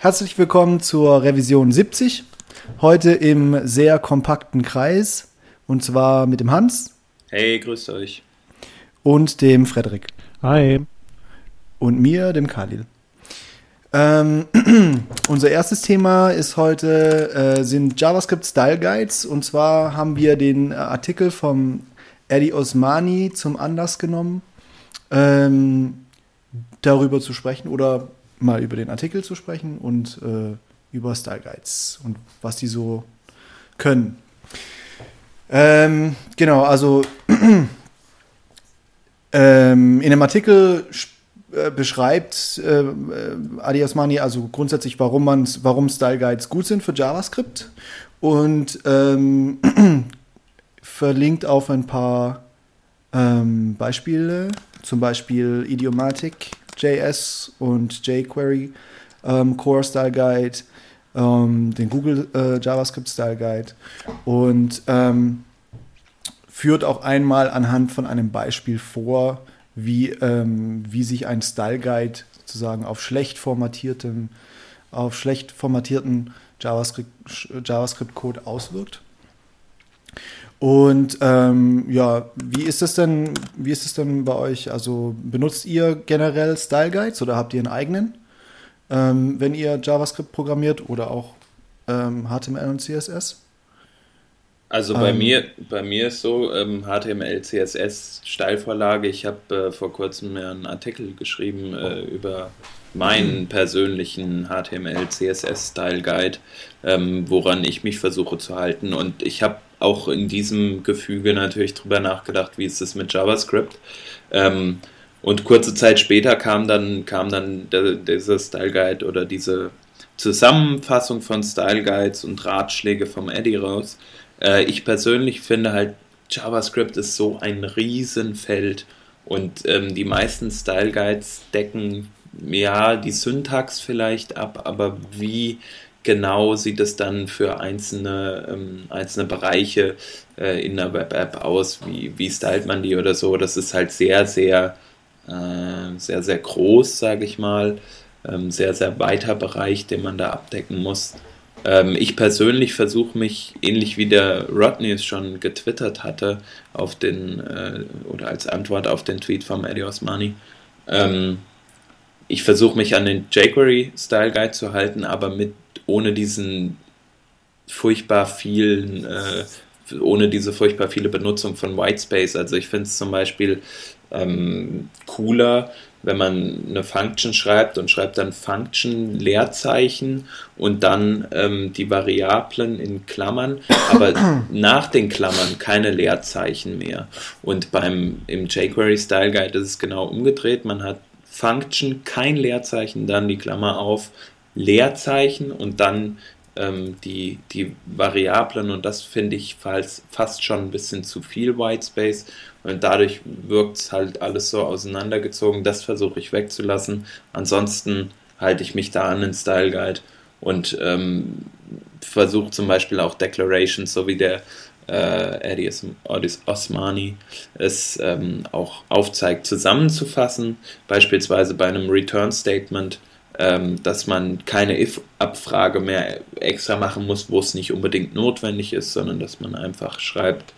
Herzlich willkommen zur Revision 70. Heute im sehr kompakten Kreis. Und zwar mit dem Hans. Hey, grüßt euch. Und dem Frederik. Hi. Und mir, dem Khalil. Ähm, unser erstes Thema ist heute äh, sind JavaScript Style Guides. Und zwar haben wir den Artikel vom Eddie Osmani zum Anlass genommen, ähm, darüber zu sprechen oder mal über den Artikel zu sprechen und äh, über Style Guides und was die so können. Ähm, genau, also ähm, in dem Artikel äh, beschreibt äh, äh, Adi Osmani also grundsätzlich, warum, man, warum Style Guides gut sind für JavaScript und ähm, verlinkt auf ein paar ähm, Beispiele, zum Beispiel Idiomatic JS und jQuery ähm, Core Style Guide, ähm, den Google äh, JavaScript Style Guide und ähm, führt auch einmal anhand von einem Beispiel vor, wie, ähm, wie sich ein Style Guide sozusagen auf schlecht formatiertem, auf schlecht formatierten JavaScript, JavaScript Code auswirkt. Und ähm, ja, wie ist es denn, wie ist es denn bei euch? Also benutzt ihr generell Style Guides oder habt ihr einen eigenen, ähm, wenn ihr JavaScript programmiert oder auch ähm, HTML und CSS? Also bei ähm, mir, bei mir ist so ähm, HTML, CSS Steilvorlage. Ich habe äh, vor kurzem einen Artikel geschrieben äh, über meinen persönlichen HTML, CSS Style Guide, ähm, woran ich mich versuche zu halten. Und ich habe auch in diesem Gefüge natürlich drüber nachgedacht, wie ist es mit JavaScript. Ähm, und kurze Zeit später kam dann, kam dann der, dieser Style Guide oder diese Zusammenfassung von Style Guides und Ratschläge vom Eddie raus. Äh, ich persönlich finde halt, JavaScript ist so ein Riesenfeld und ähm, die meisten Style Guides decken ja die Syntax vielleicht ab, aber wie genau sieht es dann für einzelne, ähm, einzelne Bereiche äh, in der Web-App aus? Wie, wie stylt man die oder so? Das ist halt sehr, sehr, äh, sehr, sehr groß, sage ich mal. Ähm, sehr, sehr weiter Bereich, den man da abdecken muss. Ähm, ich persönlich versuche mich, ähnlich wie der Rodney es schon getwittert hatte, auf den, äh, oder als Antwort auf den Tweet vom Eddie Osmani, ähm, ich versuche mich an den jQuery Style Guide zu halten, aber mit ohne diesen furchtbar vielen, äh, ohne diese furchtbar viele Benutzung von Whitespace. Also ich finde es zum Beispiel ähm, cooler, wenn man eine Function schreibt und schreibt dann Function Leerzeichen und dann ähm, die Variablen in Klammern, aber nach den Klammern keine Leerzeichen mehr. Und beim im jQuery Style Guide ist es genau umgedreht. Man hat Function, kein Leerzeichen, dann die Klammer auf, Leerzeichen und dann ähm, die, die Variablen und das finde ich fast, schon ein bisschen zu viel Whitespace und dadurch wirkt es halt alles so auseinandergezogen. Das versuche ich wegzulassen. Ansonsten halte ich mich da an den Style Guide und ähm, versuche zum Beispiel auch Declarations, so wie der äh, Eddie Osmani es ähm, auch aufzeigt, zusammenzufassen. Beispielsweise bei einem Return Statement ähm, dass man keine if-Abfrage mehr extra machen muss, wo es nicht unbedingt notwendig ist, sondern dass man einfach schreibt,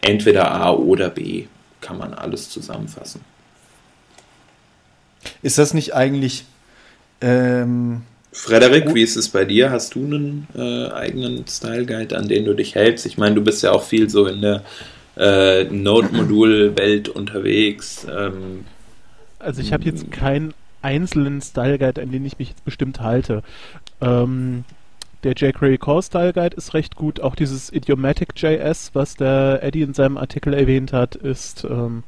entweder A oder B, kann man alles zusammenfassen. Ist das nicht eigentlich... Ähm Frederik, wie ist es bei dir? Hast du einen äh, eigenen Style Guide, an den du dich hältst? Ich meine, du bist ja auch viel so in der äh, Node-Modul-Welt unterwegs. Ähm, also ich habe jetzt keinen einzelnen Style Guide, an den ich mich jetzt bestimmt halte. Ähm, der jQuery Core Style Guide ist recht gut. Auch dieses Idiomatic JS, was der Eddie in seinem Artikel erwähnt hat, ist ähm,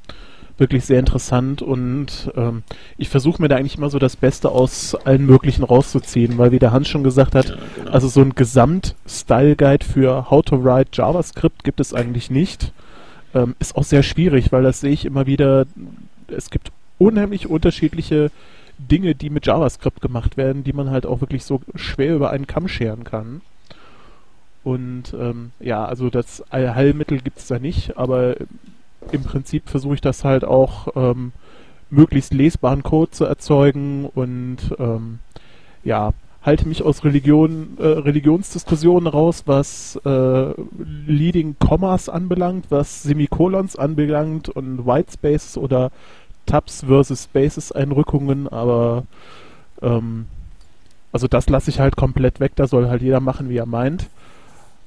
wirklich sehr interessant und ähm, ich versuche mir da eigentlich immer so das Beste aus allen möglichen rauszuziehen, weil wie der Hans schon gesagt hat, ja, genau. also so ein Gesamt-Style-Guide für How to Write JavaScript gibt es eigentlich nicht. Ähm, ist auch sehr schwierig, weil das sehe ich immer wieder, es gibt unheimlich unterschiedliche Dinge, die mit JavaScript gemacht werden, die man halt auch wirklich so schwer über einen Kamm scheren kann. Und ähm, ja, also das Allheilmittel gibt es da nicht, aber im Prinzip versuche ich das halt auch ähm, möglichst lesbaren Code zu erzeugen und ähm, ja, halte mich aus Religion, äh, Religionsdiskussionen raus, was äh, Leading Commas anbelangt, was Semikolons anbelangt und Whitespaces oder Tabs versus Spaces Einrückungen, aber ähm, also das lasse ich halt komplett weg, da soll halt jeder machen, wie er meint.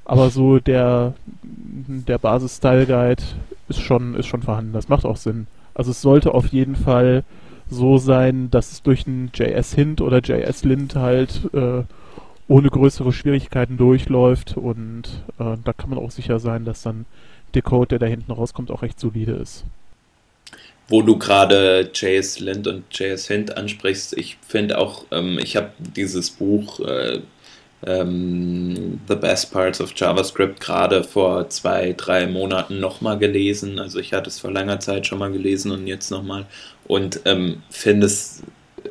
Aber so der, der Basis-Style-Guide ist schon, ist schon vorhanden. Das macht auch Sinn. Also es sollte auf jeden Fall so sein, dass es durch einen JS-Hint oder JS-Lint halt äh, ohne größere Schwierigkeiten durchläuft und äh, da kann man auch sicher sein, dass dann der Code, der da hinten rauskommt, auch recht solide ist. Wo du gerade JS Lint und JS Hint ansprichst, ich finde auch, ähm, ich habe dieses Buch äh, ähm, The Best Parts of JavaScript gerade vor zwei, drei Monaten nochmal gelesen. Also ich hatte es vor langer Zeit schon mal gelesen und jetzt nochmal. Und ähm, finde es,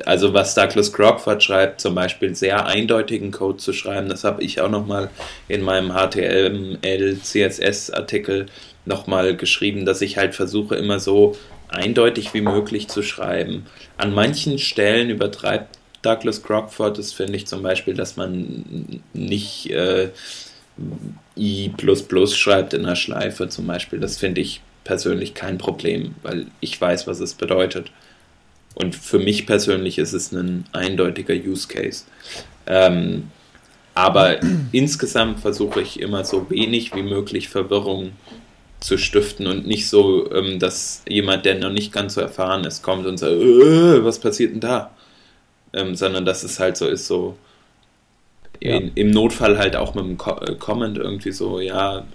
also was Douglas Crockford schreibt, zum Beispiel sehr eindeutigen Code zu schreiben, das habe ich auch nochmal in meinem HTML, CSS Artikel nochmal geschrieben, dass ich halt versuche immer so eindeutig wie möglich zu schreiben. An manchen Stellen übertreibt Douglas Crockford ist, finde ich zum Beispiel, dass man nicht äh, I schreibt in der Schleife zum Beispiel. Das finde ich persönlich kein Problem, weil ich weiß, was es bedeutet. Und für mich persönlich ist es ein eindeutiger Use Case. Ähm, aber insgesamt versuche ich immer so wenig wie möglich Verwirrung zu stiften und nicht so, ähm, dass jemand, der noch nicht ganz so erfahren ist, kommt und sagt, äh, was passiert denn da? ähm, sondern dass es halt so ist, so ja. in, im Notfall halt auch mit einem äh, Comment irgendwie so, ja,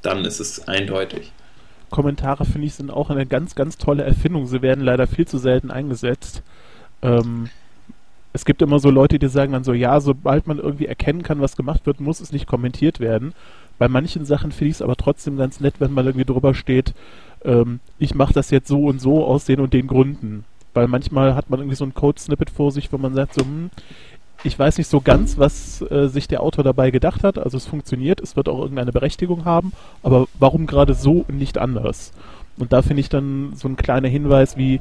dann ist es eindeutig. Kommentare, finde ich, sind auch eine ganz, ganz tolle Erfindung. Sie werden leider viel zu selten eingesetzt. Ähm, es gibt immer so Leute, die sagen dann so, ja, sobald man irgendwie erkennen kann, was gemacht wird, muss es nicht kommentiert werden. Bei manchen Sachen finde ich es aber trotzdem ganz nett, wenn mal irgendwie drüber steht, ähm, ich mache das jetzt so und so aus den und den Gründen. Weil manchmal hat man irgendwie so ein Code-Snippet vor sich, wo man sagt so, hm, ich weiß nicht so ganz, was äh, sich der Autor dabei gedacht hat. Also es funktioniert, es wird auch irgendeine Berechtigung haben, aber warum gerade so und nicht anders? Und da finde ich dann so ein kleiner Hinweis wie,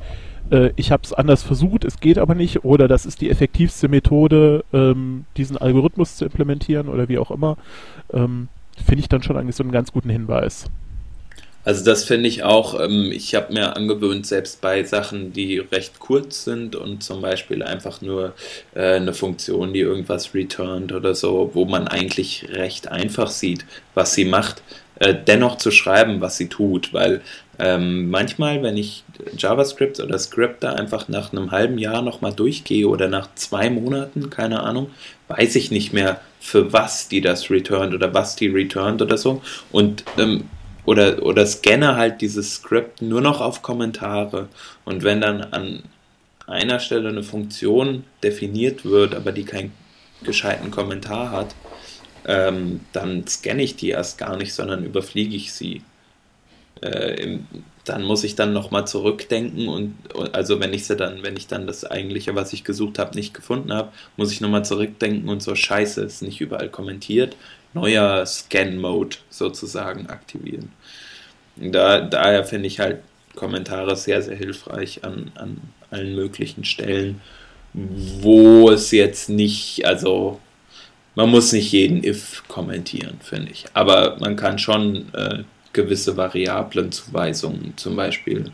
äh, ich habe es anders versucht, es geht aber nicht, oder das ist die effektivste Methode, ähm, diesen Algorithmus zu implementieren oder wie auch immer, ähm, finde ich dann schon eigentlich so einen ganz guten Hinweis. Also das finde ich auch, ähm, ich habe mir angewöhnt, selbst bei Sachen, die recht kurz sind und zum Beispiel einfach nur äh, eine Funktion, die irgendwas returnt oder so, wo man eigentlich recht einfach sieht, was sie macht, äh, dennoch zu schreiben, was sie tut, weil ähm, manchmal, wenn ich JavaScript oder Script da einfach nach einem halben Jahr nochmal durchgehe oder nach zwei Monaten, keine Ahnung, weiß ich nicht mehr, für was die das returnt oder was die returnt oder so. Und ähm, oder, oder scanne halt dieses Script nur noch auf Kommentare. Und wenn dann an einer Stelle eine Funktion definiert wird, aber die keinen gescheiten Kommentar hat, ähm, dann scanne ich die erst gar nicht, sondern überfliege ich sie. Äh, im, dann muss ich dann nochmal zurückdenken und also wenn ich sie dann, wenn ich dann das eigentliche, was ich gesucht habe, nicht gefunden habe, muss ich nochmal zurückdenken und so scheiße, ist nicht überall kommentiert neuer Scan-Mode sozusagen aktivieren. Da, daher finde ich halt Kommentare sehr, sehr hilfreich an, an allen möglichen Stellen, wo es jetzt nicht, also man muss nicht jeden if kommentieren, finde ich. Aber man kann schon äh, gewisse Variablenzuweisungen zum Beispiel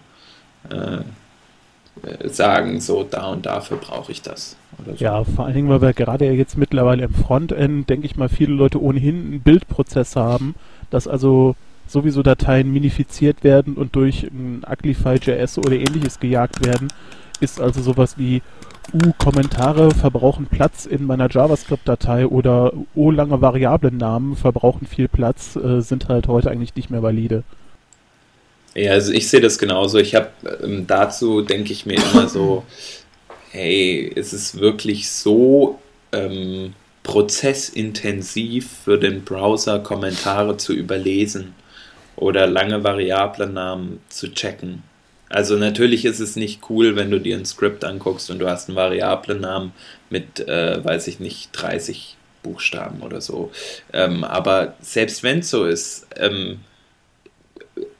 äh, äh, sagen, so da und dafür brauche ich das. So. Ja, vor allen Dingen, weil wir gerade jetzt mittlerweile im Frontend, denke ich mal, viele Leute ohnehin einen Bildprozess haben, dass also sowieso Dateien minifiziert werden und durch ein Uglify.js oder ähnliches gejagt werden, ist also sowas wie U Kommentare verbrauchen Platz in meiner JavaScript-Datei oder O lange Variablennamen verbrauchen viel Platz, äh, sind halt heute eigentlich nicht mehr valide. Ja, also ich sehe das genauso. Ich habe ähm, dazu, denke ich mir immer so, hey, ist es wirklich so ähm, prozessintensiv für den Browser, Kommentare zu überlesen oder lange Variablennamen zu checken? Also natürlich ist es nicht cool, wenn du dir ein Skript anguckst und du hast einen Variablennamen mit, äh, weiß ich nicht, 30 Buchstaben oder so. Ähm, aber selbst wenn es so ist, ähm,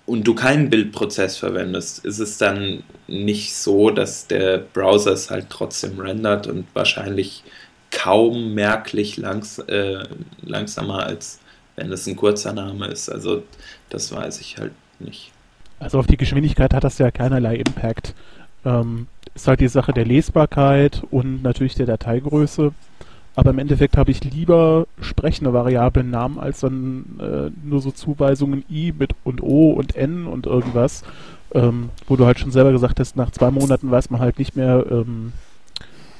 und du keinen Bildprozess verwendest, ist es dann nicht so, dass der Browser es halt trotzdem rendert und wahrscheinlich kaum merklich langs äh, langsamer, als wenn es ein kurzer Name ist. Also das weiß ich halt nicht. Also auf die Geschwindigkeit hat das ja keinerlei Impact. Ähm, ist halt die Sache der Lesbarkeit und natürlich der Dateigröße. Aber im Endeffekt habe ich lieber sprechende Variablen Namen als dann äh, nur so Zuweisungen i mit und o und n und irgendwas, ähm, wo du halt schon selber gesagt hast, nach zwei Monaten weiß man halt nicht mehr, ähm,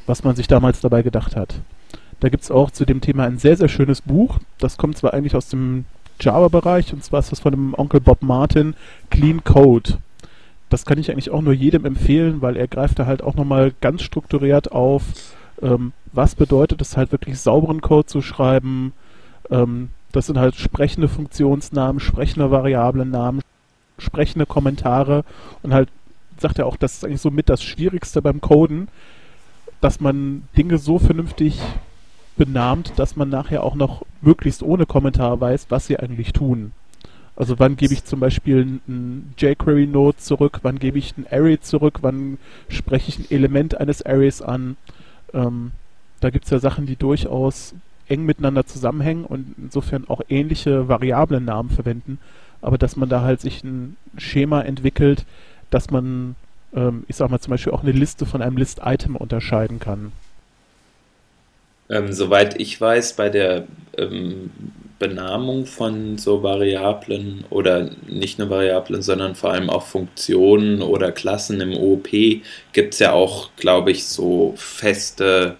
was man sich damals dabei gedacht hat. Da gibt es auch zu dem Thema ein sehr, sehr schönes Buch. Das kommt zwar eigentlich aus dem Java-Bereich und zwar ist das von dem Onkel Bob Martin, Clean Code. Das kann ich eigentlich auch nur jedem empfehlen, weil er greift da halt auch nochmal ganz strukturiert auf, ähm, was bedeutet es halt wirklich sauberen Code zu schreiben. Ähm, das sind halt sprechende Funktionsnamen, sprechende Variablennamen, sprechende Kommentare und halt sagt er auch, das ist eigentlich so mit das Schwierigste beim Coden, dass man Dinge so vernünftig benahmt, dass man nachher auch noch möglichst ohne Kommentar weiß, was sie eigentlich tun. Also wann gebe ich zum Beispiel ein jQuery-Node zurück, wann gebe ich ein Array zurück, wann spreche ich ein Element eines Arrays an. Ähm, da gibt es ja Sachen, die durchaus eng miteinander zusammenhängen und insofern auch ähnliche Variablennamen verwenden, aber dass man da halt sich ein Schema entwickelt, dass man, ähm, ich sag mal zum Beispiel auch eine Liste von einem List-Item unterscheiden kann. Ähm, soweit ich weiß, bei der ähm, Benamung von so Variablen oder nicht nur Variablen, sondern vor allem auch Funktionen oder Klassen im OOP gibt es ja auch, glaube ich, so feste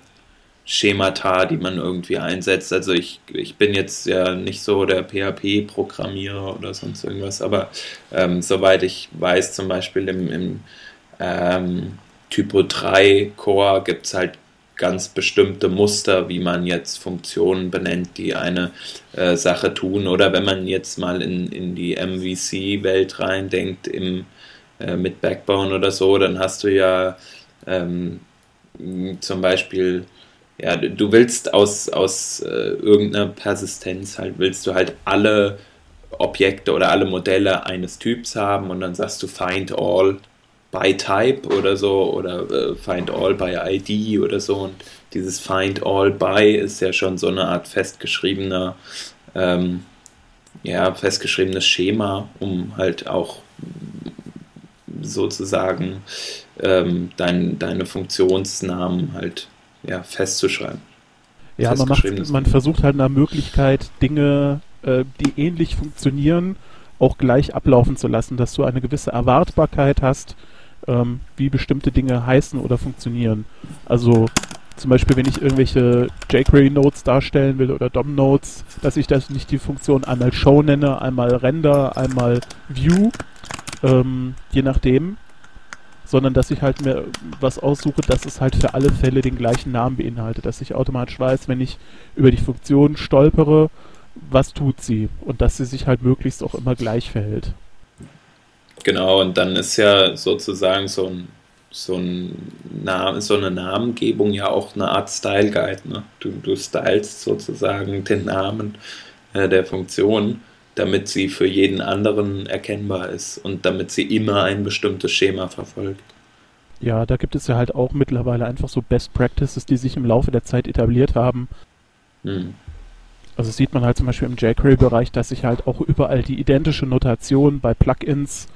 Schemata, die man irgendwie einsetzt. Also ich, ich bin jetzt ja nicht so der PHP-Programmierer oder sonst irgendwas, aber ähm, soweit ich weiß, zum Beispiel im, im ähm, Typo 3 Core gibt es halt ganz bestimmte Muster, wie man jetzt Funktionen benennt, die eine äh, Sache tun. Oder wenn man jetzt mal in, in die MVC-Welt reindenkt, im, äh, mit Backbone oder so, dann hast du ja ähm, zum Beispiel, ja, du willst aus, aus äh, irgendeiner Persistenz halt, willst du halt alle Objekte oder alle Modelle eines Typs haben und dann sagst du find all by Type oder so oder äh, Find All by ID oder so. Und dieses Find All by ist ja schon so eine Art festgeschriebener, ähm, ja, festgeschriebenes Schema, um halt auch sozusagen ähm, dein, deine Funktionsnamen halt ja, festzuschreiben. Ja, man, macht, man versucht halt nach Möglichkeit, Dinge, äh, die ähnlich funktionieren, auch gleich ablaufen zu lassen, dass du eine gewisse Erwartbarkeit hast, ähm, wie bestimmte Dinge heißen oder funktionieren. Also zum Beispiel, wenn ich irgendwelche jQuery-Nodes darstellen will oder DOM-Nodes, dass ich das nicht die Funktion einmal Show nenne, einmal Render, einmal View, ähm, je nachdem, sondern dass ich halt mir was aussuche, dass es halt für alle Fälle den gleichen Namen beinhaltet, dass ich automatisch weiß, wenn ich über die Funktion stolpere, was tut sie und dass sie sich halt möglichst auch immer gleich verhält. Genau, und dann ist ja sozusagen so ein so, ein Name, so eine Namengebung ja auch eine Art Style Guide. Ne? Du, du stylst sozusagen den Namen äh, der Funktion, damit sie für jeden anderen erkennbar ist und damit sie immer ein bestimmtes Schema verfolgt. Ja, da gibt es ja halt auch mittlerweile einfach so Best Practices, die sich im Laufe der Zeit etabliert haben. Hm. Also sieht man halt zum Beispiel im jQuery-Bereich, dass sich halt auch überall die identische Notation bei Plugins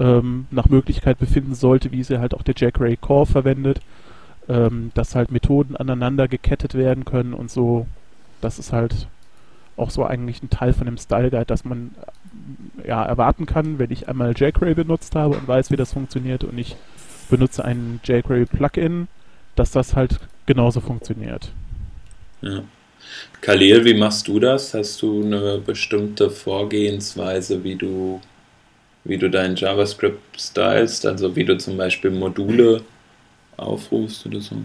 ähm, nach Möglichkeit befinden sollte, wie sie halt auch der jQuery Core verwendet, ähm, dass halt Methoden aneinander gekettet werden können und so. Das ist halt auch so eigentlich ein Teil von dem Style Guide, dass man äh, ja erwarten kann, wenn ich einmal jQuery benutzt habe und weiß, wie das funktioniert und ich benutze ein jQuery Plugin, dass das halt genauso funktioniert. Ja. Khalil, wie machst du das? Hast du eine bestimmte Vorgehensweise, wie du wie du dein JavaScript stylst, also wie du zum Beispiel Module aufrufst oder so?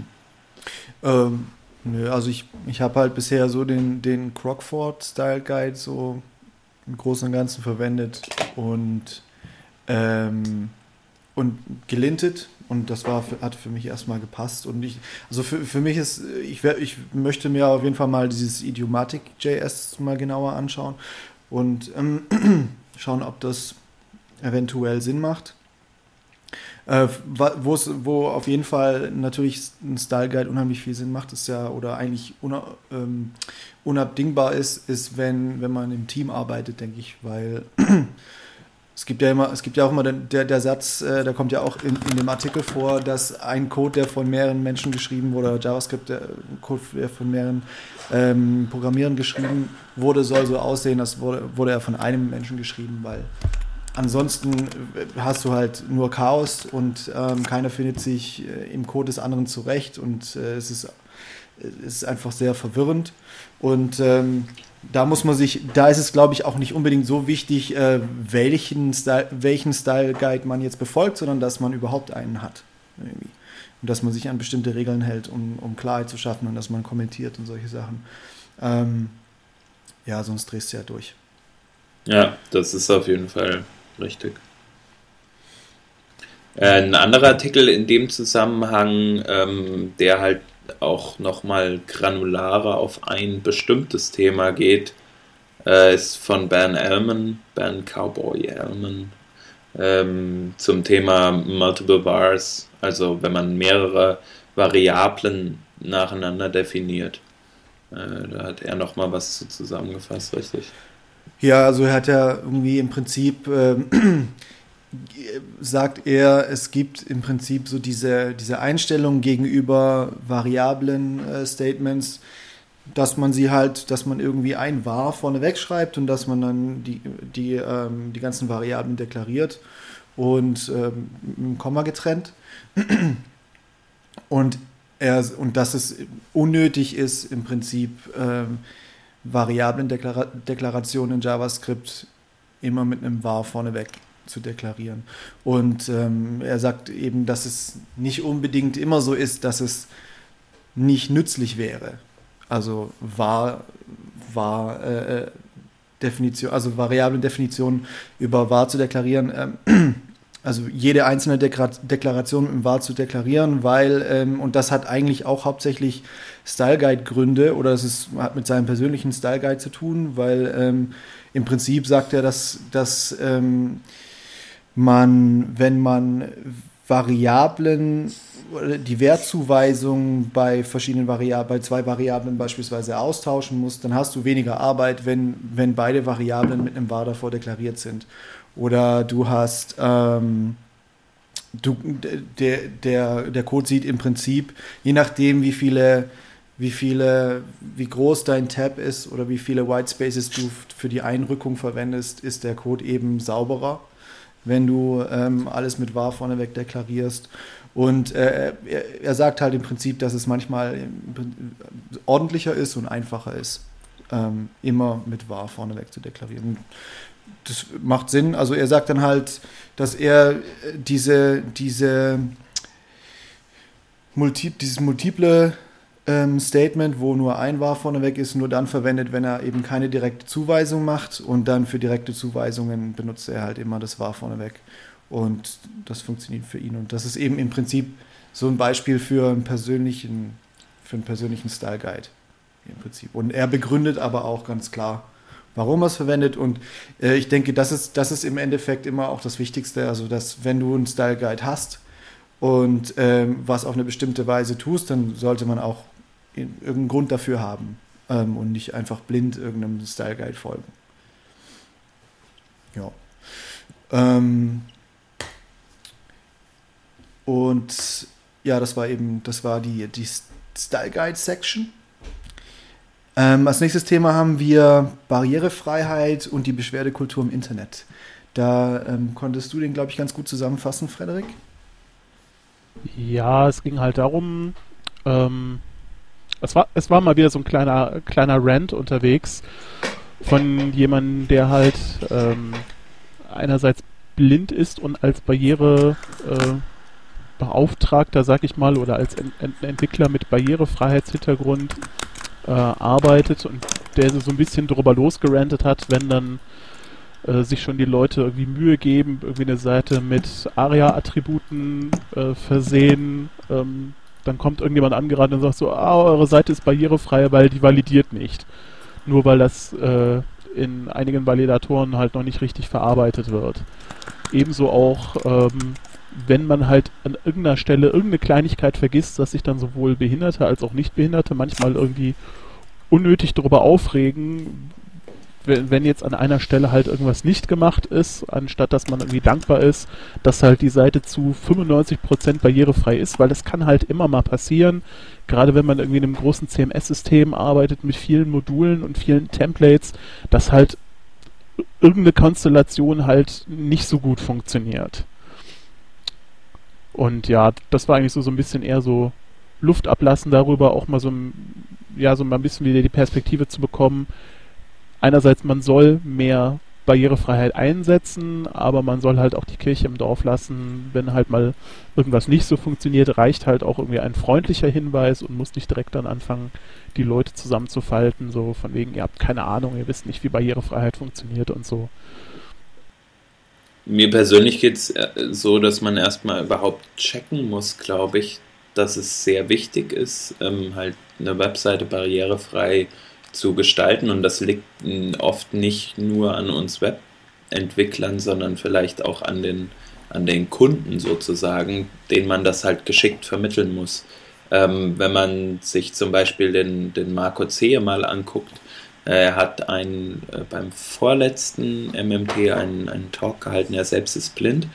Ähm, nö, also ich, ich habe halt bisher so den, den Crockford Style Guide so im Großen und Ganzen verwendet und, ähm, und gelintet und das war hat für mich erstmal gepasst und ich also für, für mich ist ich ich möchte mir auf jeden Fall mal dieses Idiomatic JS mal genauer anschauen und ähm, schauen ob das eventuell Sinn macht. Äh, wo auf jeden Fall natürlich ein Style Guide unheimlich viel Sinn macht, ist ja, oder eigentlich una, ähm, unabdingbar ist, ist, wenn, wenn man im Team arbeitet, denke ich, weil es gibt ja immer, es gibt ja auch immer den, der, der Satz, äh, der kommt ja auch in, in dem Artikel vor, dass ein Code, der von mehreren Menschen geschrieben wurde, JavaScript, der Code, der von mehreren ähm, Programmierern geschrieben wurde, soll so aussehen, als wurde, wurde er von einem Menschen geschrieben, weil ansonsten äh, hast du halt nur Chaos und ähm, keiner findet sich äh, im Code des anderen zurecht und äh, es, ist, es ist einfach sehr verwirrend. Und ähm, da muss man sich, da ist es, glaube ich, auch nicht unbedingt so wichtig, äh, welchen, Style, welchen Style Guide man jetzt befolgt, sondern dass man überhaupt einen hat. Irgendwie. Und dass man sich an bestimmte Regeln hält, um, um Klarheit zu schaffen und dass man kommentiert und solche Sachen. Ähm, ja, sonst drehst du ja durch. Ja, das ist auf jeden Fall richtig. Äh, ein anderer Artikel in dem Zusammenhang, ähm, der halt auch nochmal granularer auf ein bestimmtes Thema geht, äh, ist von Ben Elman, Ben Cowboy Elman, ähm, zum Thema Multiple Bars, also wenn man mehrere Variablen nacheinander definiert. Äh, da hat er nochmal was zu zusammengefasst, richtig? Ja, also er hat ja irgendwie im Prinzip ähm, sagt er, es gibt im Prinzip so diese, diese Einstellung gegenüber variablen äh, Statements, dass man sie halt, dass man irgendwie ein war vorne wegschreibt und dass man dann die, die, ähm, die ganzen Variablen deklariert und ähm, dem Komma getrennt. Und, er, und dass es unnötig ist, im Prinzip ähm, Variablendeklarationen in JavaScript immer mit einem var vorneweg zu deklarieren. Und ähm, er sagt eben, dass es nicht unbedingt immer so ist, dass es nicht nützlich wäre. Also war, war äh, Definition, also Variablen-Definitionen über var zu deklarieren. Ähm, also jede einzelne Deklaration im var zu deklarieren, weil, ähm, und das hat eigentlich auch hauptsächlich Style Guide Gründe oder es ist, hat mit seinem persönlichen Style Guide zu tun, weil ähm, im Prinzip sagt er, dass, dass ähm, man, wenn man Variablen, die Wertzuweisung bei verschiedenen Variablen, bei zwei Variablen beispielsweise austauschen muss, dann hast du weniger Arbeit, wenn, wenn beide Variablen mit einem var davor deklariert sind. Oder du hast, ähm, du, der, der, der Code sieht im Prinzip, je nachdem, wie viele, wie viele, wie groß dein Tab ist oder wie viele Whitespaces du für die Einrückung verwendest, ist der Code eben sauberer wenn du ähm, alles mit wahr vorneweg deklarierst. Und äh, er, er, sagt halt im Prinzip, dass es manchmal ordentlicher ist und einfacher ist, ähm, immer mit wahr vorneweg zu deklarieren. Das macht Sinn. Also er sagt dann halt, dass er diese, diese multi, dieses multiple ähm, Statement, wo nur ein war vorneweg ist, nur dann verwendet, wenn er eben keine direkte Zuweisung macht. Und dann für direkte Zuweisungen benutzt er halt immer das war vorneweg. Und das funktioniert für ihn. Und das ist eben im Prinzip so ein Beispiel für einen persönlichen, für einen persönlichen Style Guide im Prinzip. Und er begründet aber auch ganz klar, warum er es verwendet und äh, ich denke, das ist, das ist im Endeffekt immer auch das Wichtigste, also dass wenn du einen Style Guide hast, und ähm, was auf eine bestimmte Weise tust, dann sollte man auch irgendeinen Grund dafür haben ähm, und nicht einfach blind irgendeinem Style Guide folgen. Ja. Ähm, und ja, das war eben, das war die, die Style Guide Section. Ähm, als nächstes Thema haben wir Barrierefreiheit und die Beschwerdekultur im Internet. Da ähm, konntest du den, glaube ich, ganz gut zusammenfassen, Frederik. Ja, es ging halt darum, ähm, es war, es war mal wieder so ein kleiner, kleiner Rant unterwegs von jemandem, der halt ähm, einerseits blind ist und als Barrierebeauftragter, äh, sag ich mal, oder als Ent Ent Entwickler mit Barrierefreiheitshintergrund äh, arbeitet und der so ein bisschen drüber losgerantet hat, wenn dann äh, sich schon die Leute irgendwie Mühe geben, irgendwie eine Seite mit ARIA-Attributen äh, versehen, ähm, dann kommt irgendjemand angerannt und sagt so, ah, eure Seite ist barrierefrei, weil die validiert nicht. Nur weil das äh, in einigen Validatoren halt noch nicht richtig verarbeitet wird. Ebenso auch, ähm, wenn man halt an irgendeiner Stelle irgendeine Kleinigkeit vergisst, dass sich dann sowohl Behinderte als auch Nichtbehinderte manchmal irgendwie unnötig darüber aufregen, wenn, wenn jetzt an einer Stelle halt irgendwas nicht gemacht ist, anstatt dass man irgendwie dankbar ist, dass halt die Seite zu 95% barrierefrei ist, weil das kann halt immer mal passieren, gerade wenn man irgendwie in einem großen CMS-System arbeitet mit vielen Modulen und vielen Templates, dass halt irgendeine Konstellation halt nicht so gut funktioniert. Und ja, das war eigentlich so, so ein bisschen eher so Luft ablassen darüber, auch mal so, ja, so mal ein bisschen wieder die Perspektive zu bekommen. Einerseits, man soll mehr Barrierefreiheit einsetzen, aber man soll halt auch die Kirche im Dorf lassen. Wenn halt mal irgendwas nicht so funktioniert, reicht halt auch irgendwie ein freundlicher Hinweis und muss nicht direkt dann anfangen, die Leute zusammenzufalten, so von wegen, ihr habt keine Ahnung, ihr wisst nicht, wie Barrierefreiheit funktioniert und so. Mir persönlich geht es äh, so, dass man erstmal überhaupt checken muss, glaube ich, dass es sehr wichtig ist, ähm, halt eine Webseite barrierefrei zu gestalten und das liegt oft nicht nur an uns Webentwicklern, sondern vielleicht auch an den, an den Kunden sozusagen, denen man das halt geschickt vermitteln muss. Ähm, wenn man sich zum Beispiel den, den Marco Zehe mal anguckt, er hat ein, äh, beim vorletzten MMT einen, einen Talk gehalten, er selbst ist blind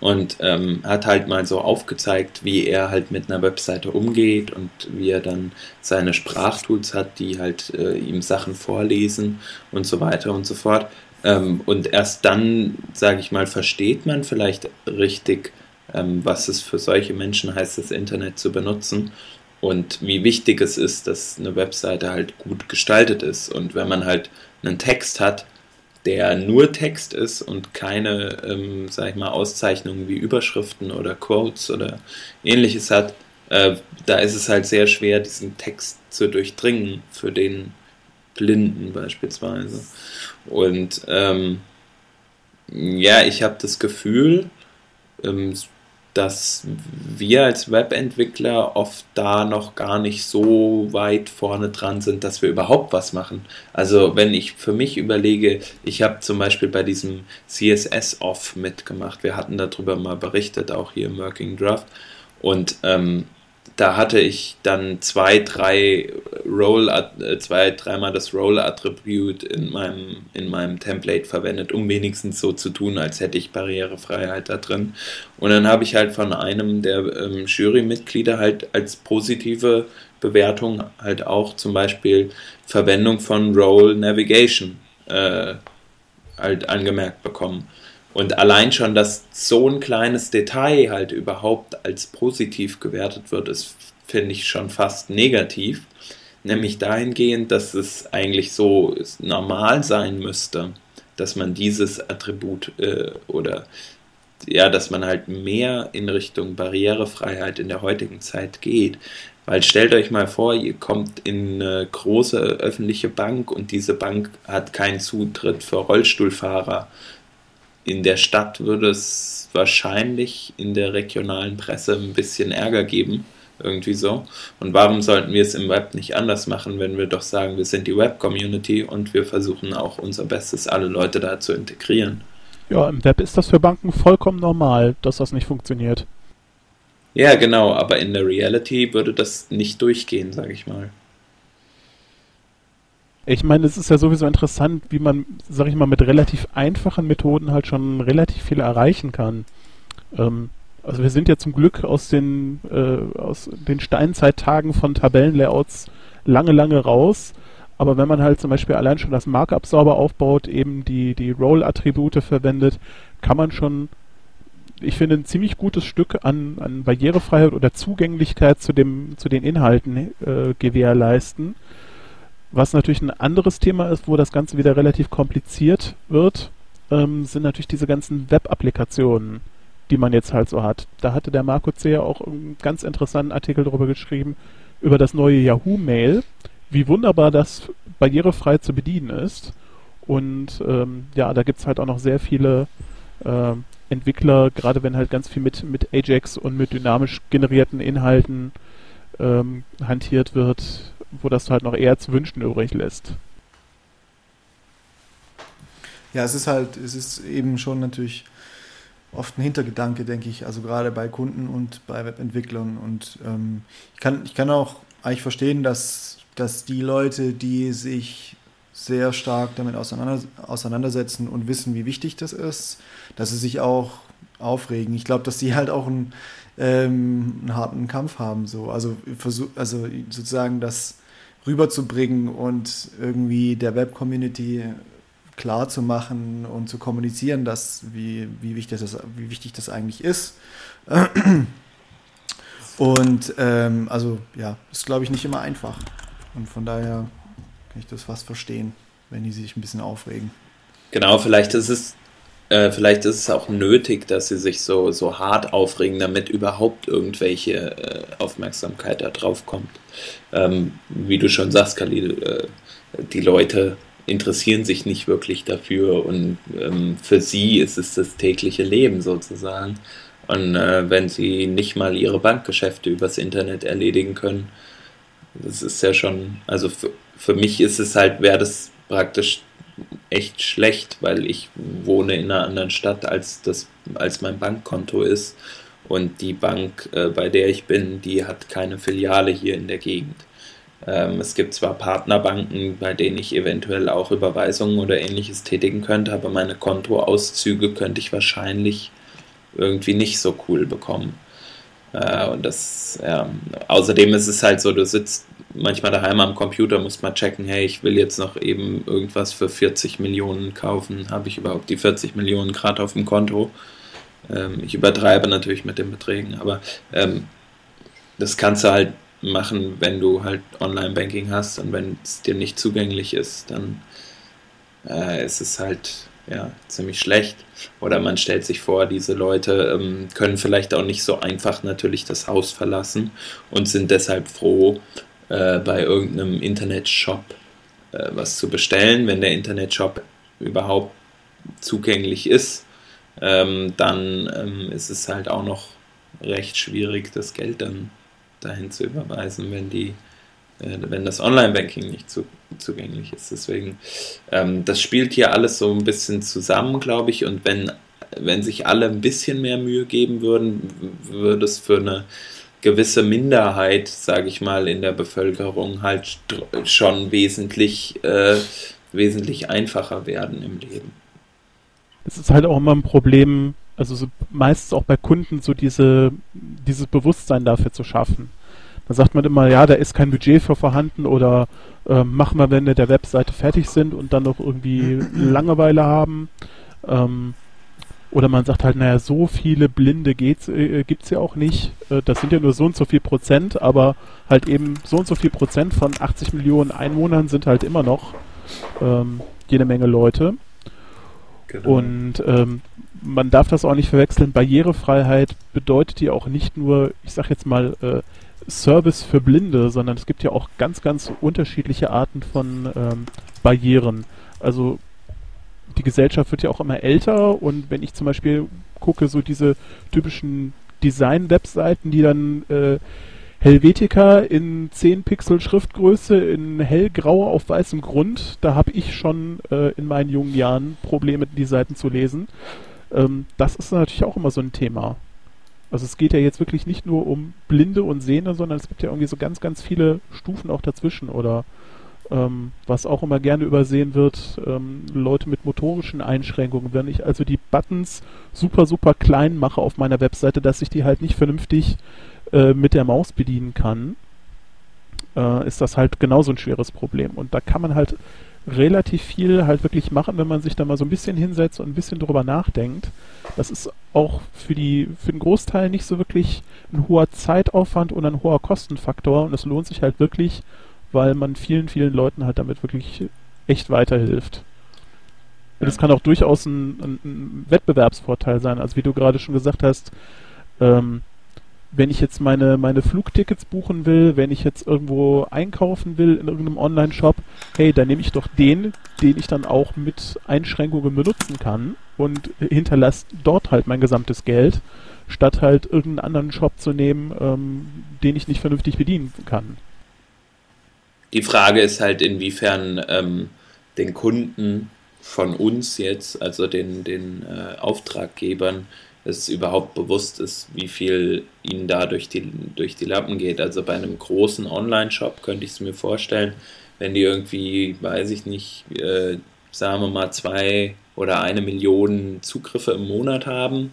und ähm, hat halt mal so aufgezeigt, wie er halt mit einer Webseite umgeht und wie er dann seine Sprachtools hat, die halt äh, ihm Sachen vorlesen und so weiter und so fort. Ähm, und erst dann, sage ich mal, versteht man vielleicht richtig, ähm, was es für solche Menschen heißt, das Internet zu benutzen und wie wichtig es ist, dass eine Webseite halt gut gestaltet ist. Und wenn man halt einen Text hat, der nur Text ist und keine, ähm, sag ich mal, Auszeichnungen wie Überschriften oder Quotes oder ähnliches hat, äh, da ist es halt sehr schwer, diesen Text zu durchdringen für den Blinden beispielsweise. Und ähm, ja, ich habe das Gefühl, ähm, dass wir als Webentwickler oft da noch gar nicht so weit vorne dran sind, dass wir überhaupt was machen. Also wenn ich für mich überlege, ich habe zum Beispiel bei diesem CSS-Off mitgemacht, wir hatten darüber mal berichtet, auch hier im Working Draft. Und ähm, da hatte ich dann zwei, drei Role, äh, zwei, dreimal das Role-Attribute in meinem, in meinem Template verwendet, um wenigstens so zu tun, als hätte ich Barrierefreiheit da drin. Und dann habe ich halt von einem der ähm, Jurymitglieder halt als positive Bewertung halt auch zum Beispiel Verwendung von Role Navigation äh, halt angemerkt bekommen. Und allein schon, dass so ein kleines Detail halt überhaupt als positiv gewertet wird, ist, finde ich, schon fast negativ. Nämlich dahingehend, dass es eigentlich so normal sein müsste, dass man dieses Attribut äh, oder ja, dass man halt mehr in Richtung Barrierefreiheit in der heutigen Zeit geht. Weil stellt euch mal vor, ihr kommt in eine große öffentliche Bank und diese Bank hat keinen Zutritt für Rollstuhlfahrer in der Stadt würde es wahrscheinlich in der regionalen Presse ein bisschen Ärger geben. Irgendwie so. Und warum sollten wir es im Web nicht anders machen, wenn wir doch sagen, wir sind die Web-Community und wir versuchen auch unser Bestes, alle Leute da zu integrieren? Ja, im Web ist das für Banken vollkommen normal, dass das nicht funktioniert. Ja, genau, aber in der Reality würde das nicht durchgehen, sage ich mal. Ich meine, es ist ja sowieso interessant, wie man, sag ich mal, mit relativ einfachen Methoden halt schon relativ viel erreichen kann. Ähm, also wir sind ja zum Glück aus den, äh, aus den Steinzeittagen von Tabellenlayouts lange, lange raus. Aber wenn man halt zum Beispiel allein schon das Markup sauber aufbaut, eben die, die Roll-Attribute verwendet, kann man schon, ich finde, ein ziemlich gutes Stück an, an Barrierefreiheit oder Zugänglichkeit zu, dem, zu den Inhalten äh, gewährleisten. Was natürlich ein anderes Thema ist, wo das Ganze wieder relativ kompliziert wird, ähm, sind natürlich diese ganzen Web-Applikationen, die man jetzt halt so hat. Da hatte der Marco C. ja auch einen ganz interessanten Artikel darüber geschrieben, über das neue Yahoo Mail, wie wunderbar das barrierefrei zu bedienen ist. Und ähm, ja, da gibt es halt auch noch sehr viele äh, Entwickler, gerade wenn halt ganz viel mit, mit Ajax und mit dynamisch generierten Inhalten ähm, hantiert wird, wo das halt noch eher zu wünschen übrig lässt. Ja, es ist halt, es ist eben schon natürlich oft ein Hintergedanke, denke ich, also gerade bei Kunden und bei Webentwicklern. Und ähm, ich, kann, ich kann auch eigentlich verstehen, dass, dass die Leute, die sich sehr stark damit auseinander, auseinandersetzen und wissen, wie wichtig das ist, dass sie sich auch aufregen. Ich glaube, dass die halt auch einen, ähm, einen harten Kampf haben. So. Also, versuch, also sozusagen das rüberzubringen und irgendwie der Web-Community klar zu machen und zu kommunizieren, dass, wie, wie, wichtig, das, wie wichtig das eigentlich ist. Und ähm, also ja, ist glaube ich nicht immer einfach. Und von daher kann ich das fast verstehen, wenn die sich ein bisschen aufregen. Genau, vielleicht ist es äh, vielleicht ist es auch nötig, dass sie sich so, so hart aufregen, damit überhaupt irgendwelche äh, Aufmerksamkeit da drauf kommt. Ähm, wie du schon sagst, Khalil, äh, die Leute interessieren sich nicht wirklich dafür und ähm, für sie ist es das tägliche Leben sozusagen. Und äh, wenn sie nicht mal ihre Bankgeschäfte übers Internet erledigen können, das ist ja schon, also für, für mich ist es halt, wäre das praktisch echt schlecht, weil ich wohne in einer anderen Stadt, als, das, als mein Bankkonto ist. Und die Bank, äh, bei der ich bin, die hat keine Filiale hier in der Gegend. Ähm, es gibt zwar Partnerbanken, bei denen ich eventuell auch Überweisungen oder ähnliches tätigen könnte, aber meine Kontoauszüge könnte ich wahrscheinlich irgendwie nicht so cool bekommen. Äh, und das, ja, außerdem ist es halt so, du sitzt manchmal daheim am Computer, musst mal checken, hey, ich will jetzt noch eben irgendwas für 40 Millionen kaufen. Habe ich überhaupt die 40 Millionen gerade auf dem Konto? Ähm, ich übertreibe natürlich mit den Beträgen, aber ähm, das kannst du halt machen, wenn du halt Online-Banking hast und wenn es dir nicht zugänglich ist, dann äh, ist es halt ja, ziemlich schlecht. Oder man stellt sich vor, diese Leute ähm, können vielleicht auch nicht so einfach natürlich das Haus verlassen und sind deshalb froh, äh, bei irgendeinem Internetshop äh, was zu bestellen. Wenn der Internetshop überhaupt zugänglich ist, ähm, dann ähm, ist es halt auch noch recht schwierig, das Geld dann dahin zu überweisen, wenn die äh, wenn das Online-Banking nicht zu, zugänglich ist. Deswegen, ähm, das spielt hier alles so ein bisschen zusammen, glaube ich. Und wenn, wenn sich alle ein bisschen mehr Mühe geben würden, würde es für eine gewisse Minderheit, sage ich mal, in der Bevölkerung halt schon wesentlich, äh, wesentlich einfacher werden im Leben. Es ist halt auch immer ein Problem, also so meistens auch bei Kunden so diese, dieses Bewusstsein dafür zu schaffen. Da sagt man immer, ja, da ist kein Budget für vorhanden oder äh, machen wir, wenn wir der Webseite fertig sind und dann noch irgendwie Langeweile haben. Ähm, oder man sagt halt, naja, so viele Blinde geht's, äh, gibt's ja auch nicht. Äh, das sind ja nur so und so viel Prozent, aber halt eben so und so viel Prozent von 80 Millionen Einwohnern sind halt immer noch ähm, jede Menge Leute. Genau. Und ähm, man darf das auch nicht verwechseln. Barrierefreiheit bedeutet ja auch nicht nur, ich sag jetzt mal, äh, Service für Blinde, sondern es gibt ja auch ganz, ganz unterschiedliche Arten von ähm, Barrieren. Also die Gesellschaft wird ja auch immer älter und wenn ich zum Beispiel gucke, so diese typischen Design-Webseiten, die dann äh, Helvetica in 10 Pixel Schriftgröße in hellgrau auf weißem Grund, da habe ich schon äh, in meinen jungen Jahren Probleme, die Seiten zu lesen. Ähm, das ist natürlich auch immer so ein Thema. Also es geht ja jetzt wirklich nicht nur um Blinde und Sehne, sondern es gibt ja irgendwie so ganz, ganz viele Stufen auch dazwischen oder ähm, was auch immer gerne übersehen wird, ähm, Leute mit motorischen Einschränkungen. Wenn ich also die Buttons super, super klein mache auf meiner Webseite, dass ich die halt nicht vernünftig äh, mit der Maus bedienen kann, äh, ist das halt genauso ein schweres Problem. Und da kann man halt relativ viel halt wirklich machen, wenn man sich da mal so ein bisschen hinsetzt und ein bisschen drüber nachdenkt. Das ist auch für die für den Großteil nicht so wirklich ein hoher Zeitaufwand und ein hoher Kostenfaktor und es lohnt sich halt wirklich, weil man vielen, vielen Leuten halt damit wirklich echt weiterhilft. Und es kann auch durchaus ein, ein, ein, Wettbewerbsvorteil sein. Also wie du gerade schon gesagt hast, ähm, wenn ich jetzt meine, meine Flugtickets buchen will, wenn ich jetzt irgendwo einkaufen will in irgendeinem Online-Shop, hey, dann nehme ich doch den, den ich dann auch mit Einschränkungen benutzen kann und hinterlasse dort halt mein gesamtes Geld, statt halt irgendeinen anderen Shop zu nehmen, ähm, den ich nicht vernünftig bedienen kann. Die Frage ist halt, inwiefern ähm, den Kunden von uns jetzt, also den, den äh, Auftraggebern, es überhaupt bewusst ist, wie viel ihnen da durch die, durch die Lappen geht. Also bei einem großen Online-Shop könnte ich es mir vorstellen, wenn die irgendwie, weiß ich nicht, äh, sagen wir mal zwei oder eine Million Zugriffe im Monat haben,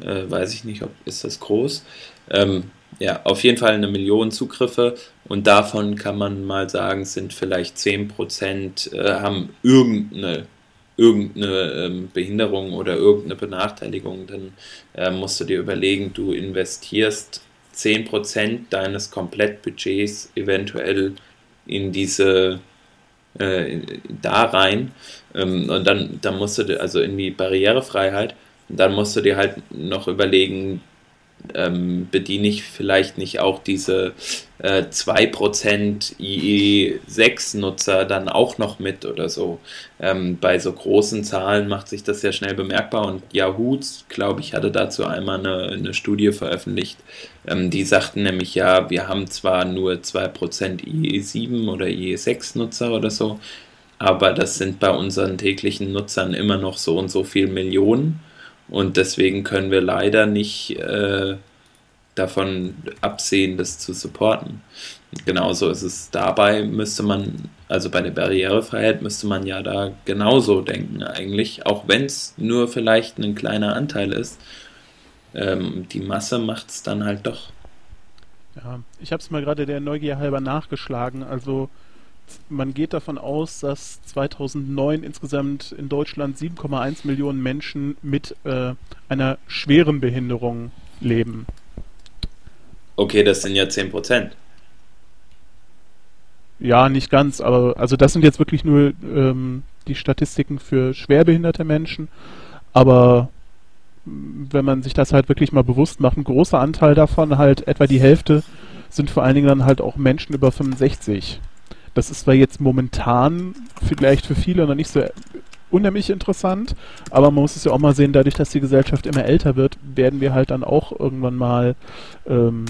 äh, weiß ich nicht, ob ist das groß. Ähm, ja, auf jeden Fall eine Million Zugriffe und davon kann man mal sagen, sind vielleicht 10% äh, haben irgendeine irgendeine ähm, Behinderung oder irgendeine Benachteiligung, dann äh, musst du dir überlegen, du investierst 10% deines Komplettbudgets eventuell in diese äh, da rein. Ähm, und dann, dann musst du also in die Barrierefreiheit und dann musst du dir halt noch überlegen, ähm, bediene ich vielleicht nicht auch diese äh, 2% IE6-Nutzer dann auch noch mit oder so. Ähm, bei so großen Zahlen macht sich das sehr schnell bemerkbar und Yahoo, glaube ich, hatte dazu einmal eine, eine Studie veröffentlicht. Ähm, die sagten nämlich, ja, wir haben zwar nur 2% IE7 oder IE6-Nutzer oder so, aber das sind bei unseren täglichen Nutzern immer noch so und so viel Millionen. Und deswegen können wir leider nicht äh, davon absehen, das zu supporten. Genauso ist es dabei, müsste man, also bei der Barrierefreiheit müsste man ja da genauso denken eigentlich, auch wenn es nur vielleicht ein kleiner Anteil ist. Ähm, die Masse macht es dann halt doch. Ja, ich habe es mal gerade der Neugier halber nachgeschlagen. Also man geht davon aus, dass 2009 insgesamt in Deutschland 7,1 Millionen Menschen mit äh, einer schweren Behinderung leben. Okay, das sind ja 10 Prozent. Ja, nicht ganz, aber also das sind jetzt wirklich nur ähm, die Statistiken für schwerbehinderte Menschen. Aber wenn man sich das halt wirklich mal bewusst macht, ein großer Anteil davon, halt etwa die Hälfte, sind vor allen Dingen dann halt auch Menschen über 65. Das ist zwar jetzt momentan vielleicht für viele noch nicht so unheimlich interessant, aber man muss es ja auch mal sehen, dadurch, dass die Gesellschaft immer älter wird, werden wir halt dann auch irgendwann mal ähm,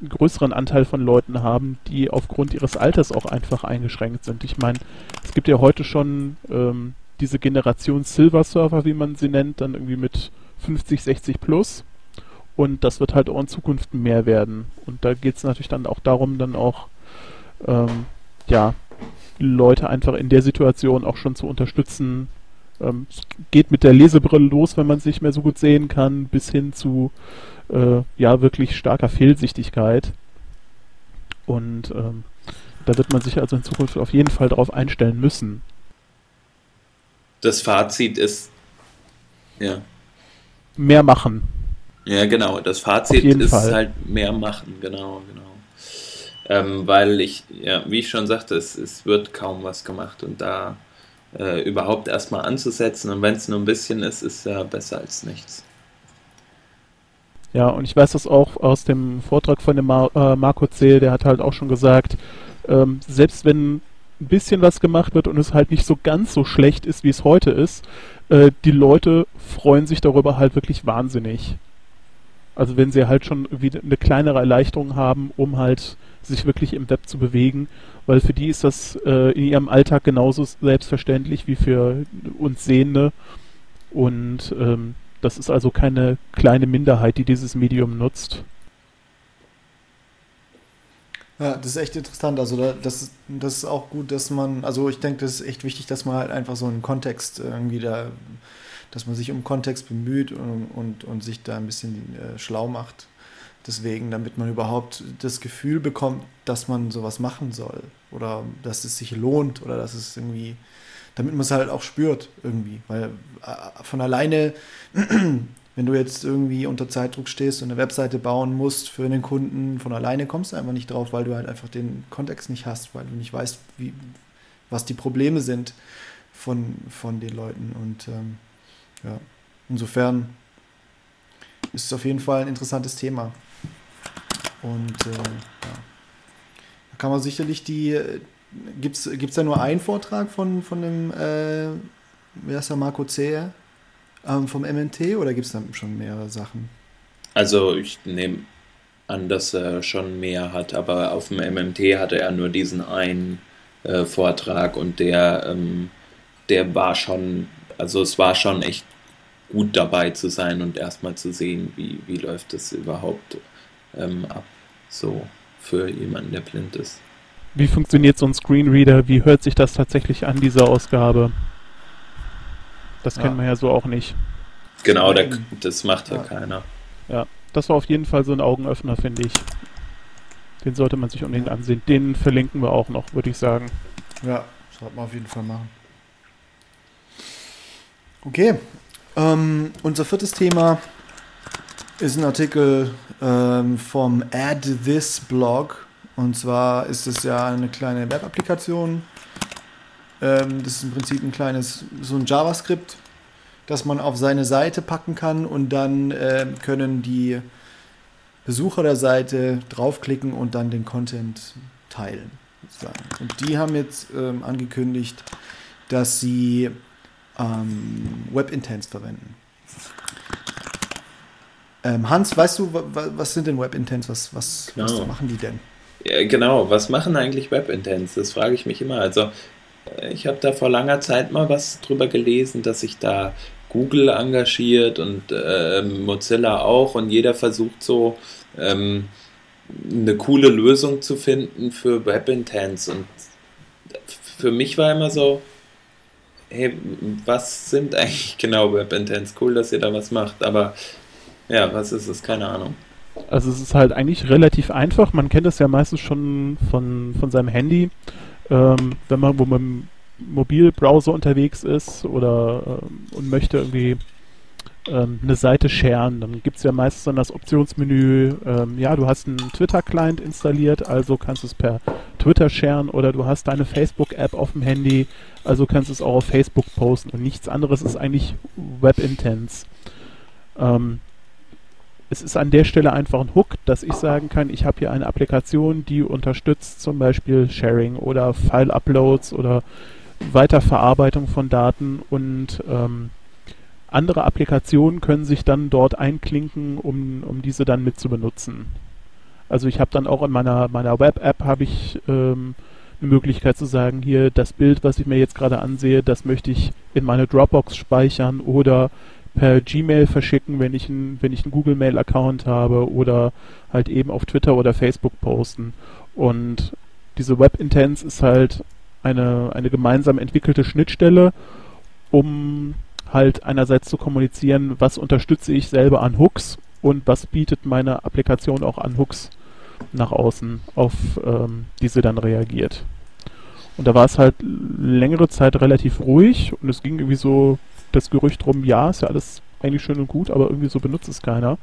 einen größeren Anteil von Leuten haben, die aufgrund ihres Alters auch einfach eingeschränkt sind. Ich meine, es gibt ja heute schon ähm, diese Generation Silver Surfer, wie man sie nennt, dann irgendwie mit 50, 60 plus. Und das wird halt auch in Zukunft mehr werden. Und da geht es natürlich dann auch darum, dann auch ähm, ja, Leute einfach in der Situation auch schon zu unterstützen. Ähm, es geht mit der Lesebrille los, wenn man es nicht mehr so gut sehen kann, bis hin zu äh, ja wirklich starker Fehlsichtigkeit. Und ähm, da wird man sich also in Zukunft auf jeden Fall darauf einstellen müssen. Das Fazit ist ja. Mehr machen. Ja, genau. Das Fazit ist Fall. halt mehr machen, genau, genau. Ähm, weil ich, ja, wie ich schon sagte, es, es wird kaum was gemacht und da äh, überhaupt erstmal anzusetzen und wenn es nur ein bisschen ist, ist ja besser als nichts. Ja, und ich weiß das auch aus dem Vortrag von dem Mar äh, Marco Zehl, der hat halt auch schon gesagt, ähm, selbst wenn ein bisschen was gemacht wird und es halt nicht so ganz so schlecht ist, wie es heute ist, äh, die Leute freuen sich darüber halt wirklich wahnsinnig. Also wenn sie halt schon irgendwie eine kleinere Erleichterung haben, um halt sich wirklich im Web zu bewegen, weil für die ist das äh, in ihrem Alltag genauso selbstverständlich wie für uns Sehende. Und ähm, das ist also keine kleine Minderheit, die dieses Medium nutzt. Ja, das ist echt interessant. Also da, das, das ist auch gut, dass man, also ich denke, das ist echt wichtig, dass man halt einfach so einen Kontext irgendwie da, dass man sich um Kontext bemüht und, und, und sich da ein bisschen äh, schlau macht. Deswegen, damit man überhaupt das Gefühl bekommt, dass man sowas machen soll oder dass es sich lohnt oder dass es irgendwie, damit man es halt auch spürt irgendwie. Weil äh, von alleine, wenn du jetzt irgendwie unter Zeitdruck stehst und eine Webseite bauen musst für einen Kunden, von alleine kommst du einfach nicht drauf, weil du halt einfach den Kontext nicht hast, weil du nicht weißt, wie, was die Probleme sind von, von den Leuten. Und ähm, ja, insofern ist es auf jeden Fall ein interessantes Thema. Und äh, ja. da kann man sicherlich die. Gibt es da nur einen Vortrag von, von dem, äh, wer ist der Marco Zehe, ähm, vom MNT oder gibt es da schon mehrere Sachen? Also ich nehme an, dass er schon mehr hat, aber auf dem MMT hatte er nur diesen einen äh, Vortrag und der, ähm, der war schon, also es war schon echt gut dabei zu sein und erstmal zu sehen, wie, wie läuft das überhaupt ähm, ab, so für jemanden, der blind ist. Wie funktioniert so ein Screenreader? Wie hört sich das tatsächlich an, diese Ausgabe? Das ja. kennen wir ja so auch nicht. Genau, der, das macht ja, ja keiner. Ja, das war auf jeden Fall so ein Augenöffner, finde ich. Den sollte man sich unbedingt ansehen. Den verlinken wir auch noch, würde ich sagen. Ja, sollte man auf jeden Fall machen. Okay, ähm, unser viertes Thema ist ein Artikel ähm, vom Add This Blog. Und zwar ist es ja eine kleine Web-Applikation. Ähm, das ist im Prinzip ein kleines, so ein JavaScript, das man auf seine Seite packen kann und dann äh, können die Besucher der Seite draufklicken und dann den Content teilen. Sozusagen. Und die haben jetzt ähm, angekündigt, dass sie ähm, Web-Intents verwenden. Ähm, Hans, weißt du, was sind denn Web-Intents? Was, was, genau. was machen die denn? Ja, genau, was machen eigentlich Web-Intents? Das frage ich mich immer. Also, ich habe da vor langer Zeit mal was drüber gelesen, dass sich da Google engagiert und äh, Mozilla auch und jeder versucht so ähm, eine coole Lösung zu finden für Web-Intents. Und für mich war immer so, hey, was sind eigentlich genau Web-Intents? Cool, dass ihr da was macht, aber ja, was ist es? Keine Ahnung. Also es ist halt eigentlich relativ einfach. Man kennt es ja meistens schon von, von seinem Handy. Ähm, wenn man, wo man Mobilbrowser unterwegs ist oder ähm, und möchte irgendwie ähm, eine Seite sharen, dann gibt es ja meistens dann das Optionsmenü, ähm, ja, du hast einen Twitter-Client installiert, also kannst du es per Twitter sharen oder du hast deine Facebook-App auf dem Handy, also kannst du es auch auf Facebook posten und nichts anderes ist eigentlich Web-Intents. Ähm, es ist an der Stelle einfach ein Hook, dass ich sagen kann, ich habe hier eine Applikation, die unterstützt zum Beispiel Sharing oder File-Uploads oder Weiterverarbeitung von Daten und ähm, andere Applikationen können sich dann dort einklinken, um, um diese dann mit zu benutzen. Also ich habe dann auch in meiner, meiner Web-App habe ich ähm, eine Möglichkeit zu sagen, hier das Bild, was ich mir jetzt gerade ansehe, das möchte ich in meine Dropbox speichern oder per Gmail verschicken, wenn ich einen, wenn ich einen Google Mail Account habe oder halt eben auf Twitter oder Facebook posten. Und diese Web Intents ist halt eine, eine gemeinsam entwickelte Schnittstelle, um halt einerseits zu kommunizieren, was unterstütze ich selber an Hooks und was bietet meine Applikation auch an Hooks nach außen, auf ähm, die sie dann reagiert. Und da war es halt längere Zeit relativ ruhig und es ging irgendwie so das Gerücht rum, ja, ist ja alles eigentlich schön und gut, aber irgendwie so benutzt es keiner.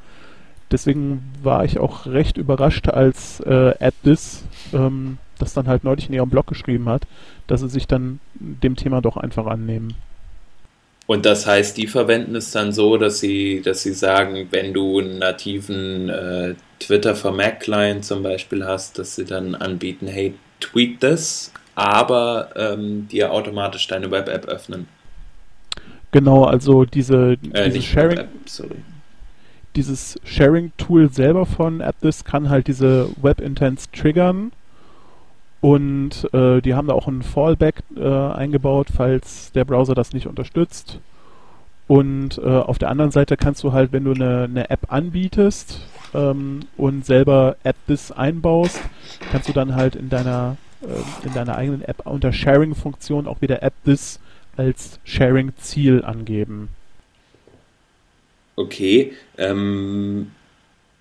Deswegen war ich auch recht überrascht, als äh, AdThis ähm, das dann halt neulich in ihrem Blog geschrieben hat, dass sie sich dann dem Thema doch einfach annehmen. Und das heißt, die verwenden es dann so, dass sie, dass sie sagen, wenn du einen nativen äh, Twitter for Mac Client zum Beispiel hast, dass sie dann anbieten, hey, tweet das, aber ähm, dir automatisch deine Web-App öffnen. Genau, also diese, äh, diese Sharing, dieses Sharing-Tool selber von AppThis kann halt diese Web-Intents triggern und äh, die haben da auch ein Fallback äh, eingebaut, falls der Browser das nicht unterstützt. Und äh, auf der anderen Seite kannst du halt, wenn du eine, eine App anbietest ähm, und selber AppThis einbaust, kannst du dann halt in deiner äh, in deiner eigenen App unter Sharing-Funktion auch wieder AppThis als Sharing-Ziel angeben. Okay, ähm,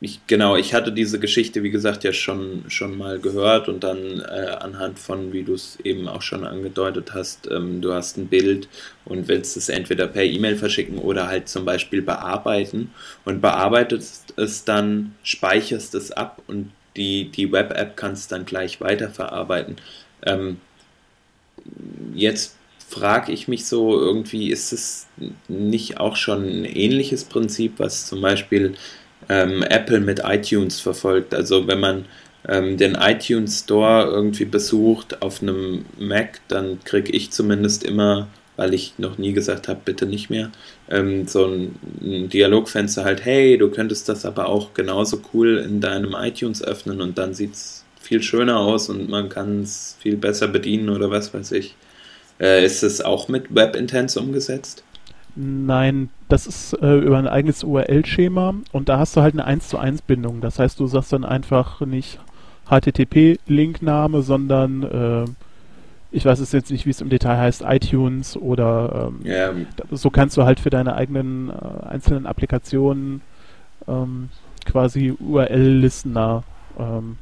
ich, genau, ich hatte diese Geschichte, wie gesagt, ja schon, schon mal gehört und dann äh, anhand von, wie du es eben auch schon angedeutet hast, ähm, du hast ein Bild und willst es entweder per E-Mail verschicken oder halt zum Beispiel bearbeiten und bearbeitest es dann, speicherst es ab und die, die Web-App kannst dann gleich weiterverarbeiten. Ähm, jetzt frage ich mich so irgendwie, ist es nicht auch schon ein ähnliches Prinzip, was zum Beispiel ähm, Apple mit iTunes verfolgt? Also wenn man ähm, den iTunes Store irgendwie besucht auf einem Mac, dann kriege ich zumindest immer, weil ich noch nie gesagt habe, bitte nicht mehr, ähm, so ein, ein, Dialogfenster halt, hey, du könntest das aber auch genauso cool in deinem iTunes öffnen und dann sieht es viel schöner aus und man kann es viel besser bedienen oder was weiß ich. Äh, ist es auch mit Web Intents umgesetzt? Nein, das ist äh, über ein eigenes URL-Schema und da hast du halt eine 1 zu 1 Bindung. Das heißt, du sagst dann einfach nicht HTTP-Linkname, sondern äh, ich weiß es jetzt nicht, wie es im Detail heißt, iTunes oder ähm, yeah. so kannst du halt für deine eigenen äh, einzelnen Applikationen ähm, quasi URL-Listener ähm,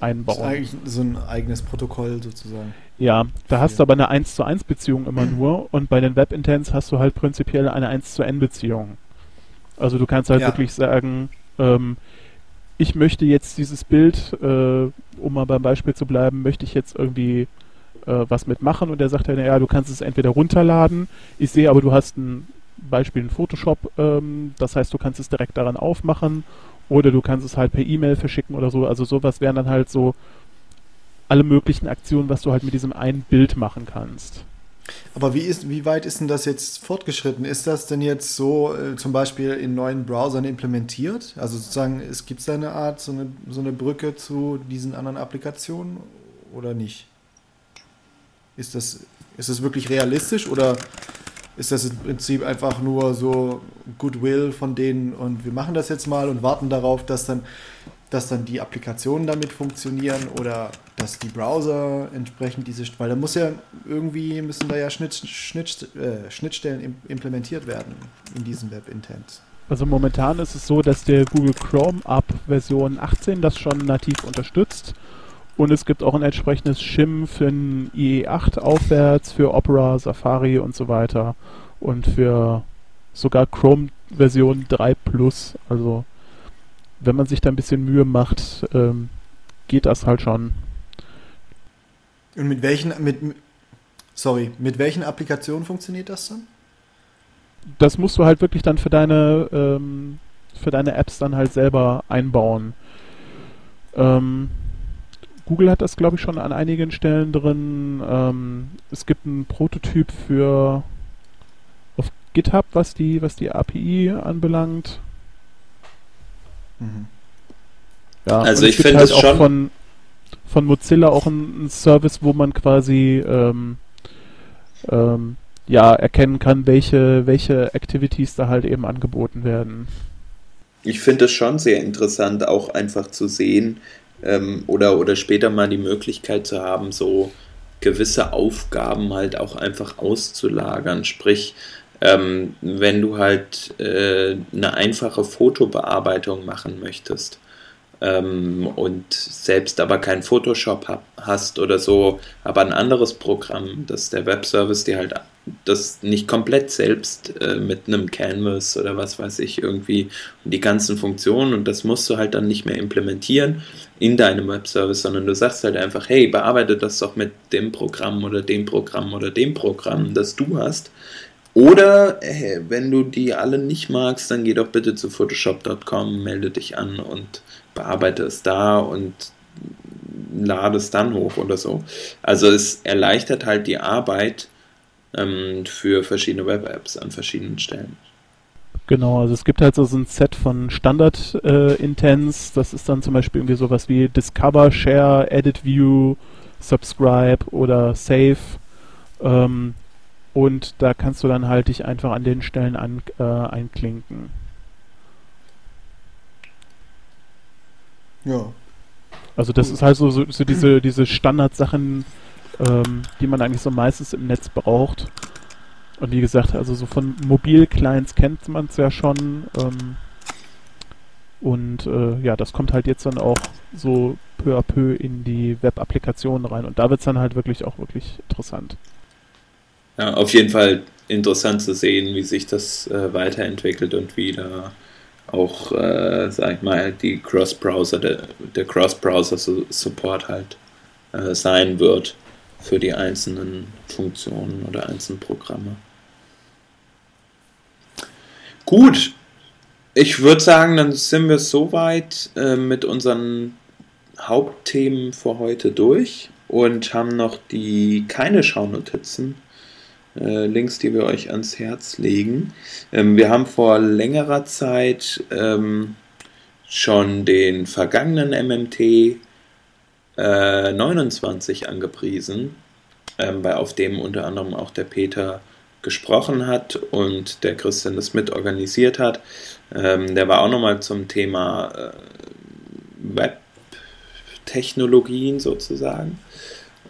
einbauen. Das ist eigentlich so ein eigenes Protokoll sozusagen. Ja, da hast du aber eine 1 zu 1 Beziehung immer nur und bei den Web-Intents hast du halt prinzipiell eine 1 zu N Beziehung. Also du kannst halt ja. wirklich sagen, ähm, ich möchte jetzt dieses Bild, äh, um mal beim Beispiel zu bleiben, möchte ich jetzt irgendwie äh, was mitmachen und der sagt dann, ja, du kannst es entweder runterladen, ich sehe aber, du hast ein Beispiel in Photoshop, ähm, das heißt, du kannst es direkt daran aufmachen oder du kannst es halt per E-Mail verschicken oder so. Also sowas wären dann halt so alle möglichen Aktionen, was du halt mit diesem einen Bild machen kannst. Aber wie, ist, wie weit ist denn das jetzt fortgeschritten? Ist das denn jetzt so äh, zum Beispiel in neuen Browsern implementiert? Also sozusagen, es gibt da eine Art, so eine, so eine Brücke zu diesen anderen Applikationen oder nicht? Ist das, ist das wirklich realistisch oder ist das im Prinzip einfach nur so Goodwill von denen und wir machen das jetzt mal und warten darauf, dass dann, dass dann die Applikationen damit funktionieren oder dass die Browser entsprechend diese, weil da muss ja irgendwie, müssen da ja Schnitt, Schnitt, äh, Schnittstellen implementiert werden in diesen Web-Intents. Also momentan ist es so, dass der Google Chrome ab Version 18 das schon nativ unterstützt und es gibt auch ein entsprechendes Shim für ein IE8 aufwärts, für Opera, Safari und so weiter. Und für sogar Chrome Version 3 Plus. Also wenn man sich da ein bisschen Mühe macht, ähm, geht das halt schon. Und mit welchen, mit, sorry, mit welchen Applikationen funktioniert das dann? Das musst du halt wirklich dann für deine, ähm, für deine Apps dann halt selber einbauen. Ähm, Google hat das, glaube ich, schon an einigen Stellen drin. Ähm, es gibt einen Prototyp für auf GitHub, was die, was die API anbelangt. Mhm. Ja, also ich finde halt es schon von, von Mozilla auch ein, ein Service, wo man quasi ähm, ähm, ja erkennen kann, welche welche Activities da halt eben angeboten werden. Ich finde es schon sehr interessant, auch einfach zu sehen, ähm, oder, oder später mal die Möglichkeit zu haben, so gewisse Aufgaben halt auch einfach auszulagern. Sprich, ähm, wenn du halt äh, eine einfache Fotobearbeitung machen möchtest, ähm, und selbst aber kein Photoshop hab, hast oder so, aber ein anderes Programm, dass der Webservice dir halt das nicht komplett selbst äh, mit einem Canvas oder was weiß ich irgendwie und die ganzen Funktionen und das musst du halt dann nicht mehr implementieren in deinem Webservice, sondern du sagst halt einfach, hey, bearbeite das doch mit dem Programm oder dem Programm oder dem Programm, das du hast. Oder hey, wenn du die alle nicht magst, dann geh doch bitte zu photoshop.com, melde dich an und bearbeite es da und lade es dann hoch oder so. Also es erleichtert halt die Arbeit ähm, für verschiedene Web-Apps an verschiedenen Stellen. Genau, also es gibt halt so ein Set von Standard-Intents. Äh, das ist dann zum Beispiel irgendwie sowas wie Discover, Share, Edit View, Subscribe oder Save. Ähm, und da kannst du dann halt dich einfach an den Stellen an, äh, einklinken. Ja. Also das ist halt so, so, so diese, diese Standardsachen, ähm, die man eigentlich so meistens im Netz braucht. Und wie gesagt, also so von Mobil-Clients kennt man es ja schon. Ähm, und äh, ja, das kommt halt jetzt dann auch so peu à peu in die Web-Applikationen rein. Und da wird es dann halt wirklich auch wirklich interessant. Ja, auf jeden Fall interessant zu sehen, wie sich das äh, weiterentwickelt und wie da auch, äh, sag ich mal, die Cross-Browser, der, der Cross-Browser-Support halt äh, sein wird für die einzelnen Funktionen oder einzelnen Programme. Gut, ich würde sagen, dann sind wir soweit äh, mit unseren Hauptthemen für heute durch und haben noch die keine Schaunotizen äh, Links, die wir euch ans Herz legen. Ähm, wir haben vor längerer Zeit ähm, schon den vergangenen MMT äh, 29 angepriesen, ähm, bei, auf dem unter anderem auch der Peter gesprochen hat und der Christian das mit organisiert hat. Ähm, der war auch nochmal zum Thema äh, Web-Technologien sozusagen.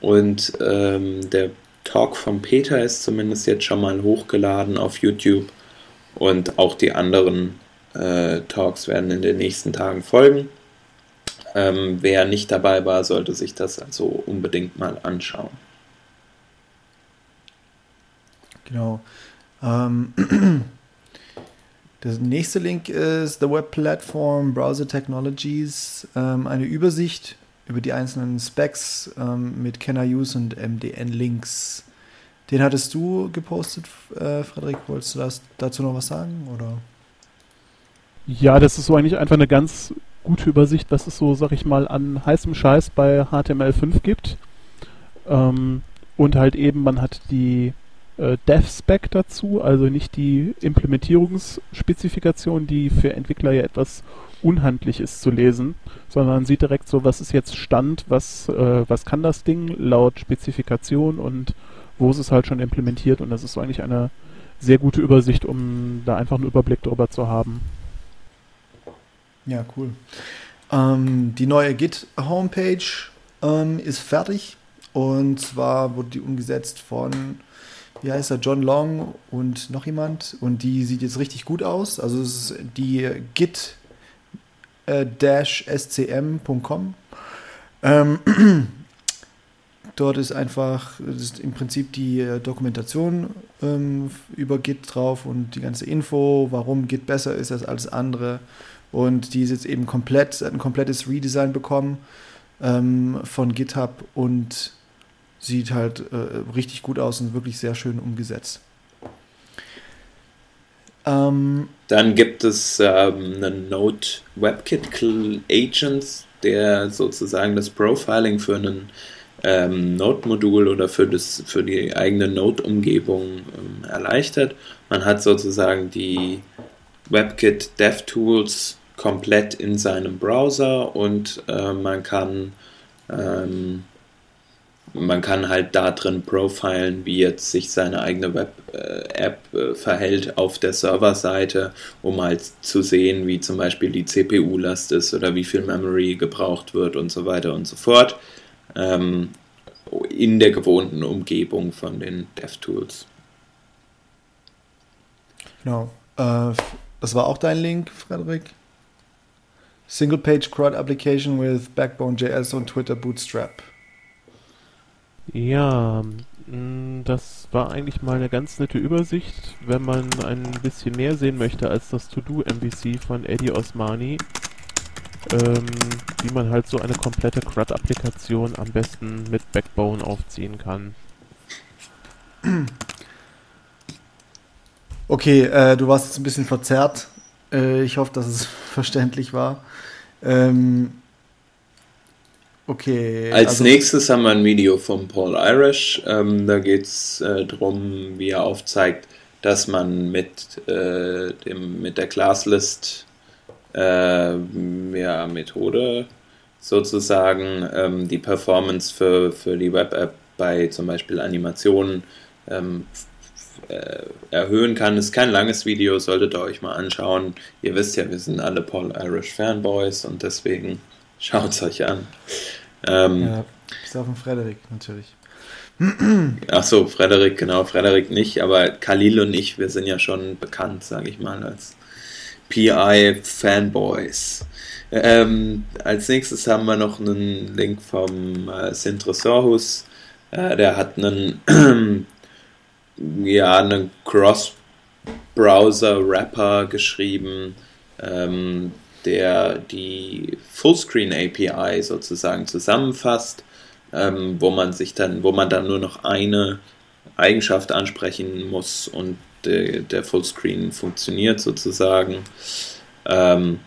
Und ähm, der Talk von Peter ist zumindest jetzt schon mal hochgeladen auf YouTube und auch die anderen äh, Talks werden in den nächsten Tagen folgen. Ähm, wer nicht dabei war, sollte sich das also unbedingt mal anschauen. Genau. Ähm, der nächste Link ist The Web Platform Browser Technologies, ähm, eine Übersicht über die einzelnen Specs ähm, mit I Use und MDN-Links. Den hattest du gepostet, äh, Frederik. Wolltest du das, dazu noch was sagen? Oder? Ja, das ist so eigentlich einfach eine ganz gute Übersicht, was es so, sag ich mal, an heißem Scheiß bei HTML5 gibt. Ähm, und halt eben, man hat die äh, Dev-Spec dazu, also nicht die Implementierungsspezifikation, die für Entwickler ja etwas unhandlich ist zu lesen, sondern sieht direkt so, was ist jetzt Stand, was, äh, was kann das Ding laut Spezifikation und wo ist es halt schon implementiert und das ist so eigentlich eine sehr gute Übersicht, um da einfach einen Überblick drüber zu haben. Ja, cool. Ähm, die neue Git-Homepage ähm, ist fertig und zwar wurde die umgesetzt von wie heißt er, John Long und noch jemand. Und die sieht jetzt richtig gut aus. Also es ist die git-scm.com. Ähm, dort ist einfach ist im Prinzip die äh, Dokumentation ähm, über Git drauf und die ganze Info, warum Git besser ist als alles andere. Und die ist jetzt eben komplett, hat ein komplettes Redesign bekommen ähm, von GitHub und sieht halt äh, richtig gut aus und wirklich sehr schön umgesetzt. Ähm, Dann gibt es ähm, einen Node WebKit Agent, der sozusagen das Profiling für ein ähm, Node-Modul oder für, das, für die eigene Node-Umgebung ähm, erleichtert. Man hat sozusagen die WebKit DevTools komplett in seinem Browser und äh, man kann ähm, man kann halt da drin profilen, wie jetzt sich seine eigene Web-App äh, verhält auf der Serverseite, um halt zu sehen, wie zum Beispiel die CPU-Last ist oder wie viel Memory gebraucht wird und so weiter und so fort. Ähm, in der gewohnten Umgebung von den DevTools. Genau. Äh, das war auch dein Link, Frederik? Single-Page CRUD Application with Backbone.js und Twitter Bootstrap. Ja, mm, das war eigentlich mal eine ganz nette Übersicht, wenn man ein bisschen mehr sehen möchte als das To-Do-MVC von Eddie Osmani, ähm, wie man halt so eine komplette CRUD-Applikation am besten mit Backbone aufziehen kann. Okay, äh, du warst jetzt ein bisschen verzerrt. Äh, ich hoffe, dass es verständlich war. Ähm, Okay. Als also nächstes haben wir ein Video von Paul Irish. Ähm, da geht es äh, darum, wie er aufzeigt, dass man mit, äh, dem, mit der Classlist äh, ja, Methode sozusagen ähm, die Performance für, für die Web-App bei zum Beispiel Animationen ähm, äh, erhöhen kann. Ist kein langes Video, solltet ihr euch mal anschauen. Ihr wisst ja, wir sind alle Paul Irish Fanboys und deswegen Schaut es euch an. Ähm, ja, bis auf den Frederik natürlich. Ach so, Frederik, genau, Frederik nicht, aber Khalil und ich, wir sind ja schon bekannt, sage ich mal, als PI-Fanboys. Ähm, als nächstes haben wir noch einen Link vom äh, Sintre Sorhus. Äh, der hat einen, ja, einen Cross-Browser-Rapper geschrieben, ähm, der die Fullscreen API sozusagen zusammenfasst, ähm, wo man sich dann, wo man dann nur noch eine Eigenschaft ansprechen muss und de, der Fullscreen funktioniert sozusagen. Ähm,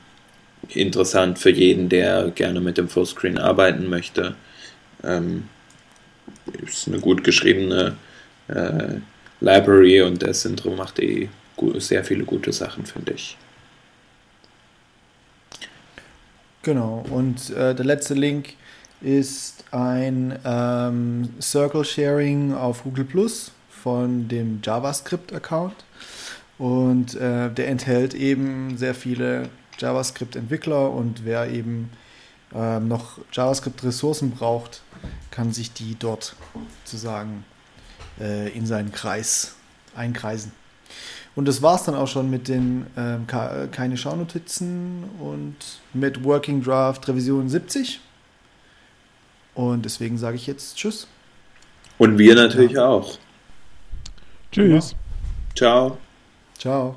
interessant für jeden, der gerne mit dem Fullscreen arbeiten möchte. Ähm, ist eine gut geschriebene äh, Library und der Syndrom macht eh sehr viele gute Sachen, finde ich. Genau, und äh, der letzte Link ist ein ähm, Circle Sharing auf Google Plus von dem JavaScript-Account. Und äh, der enthält eben sehr viele JavaScript-Entwickler und wer eben äh, noch JavaScript-Ressourcen braucht, kann sich die dort sozusagen äh, in seinen Kreis einkreisen. Und das war es dann auch schon mit den ähm, keine Schaunotizen und mit Working Draft Revision 70. Und deswegen sage ich jetzt Tschüss. Und wir natürlich ja. auch. Tschüss. Ciao. Ciao.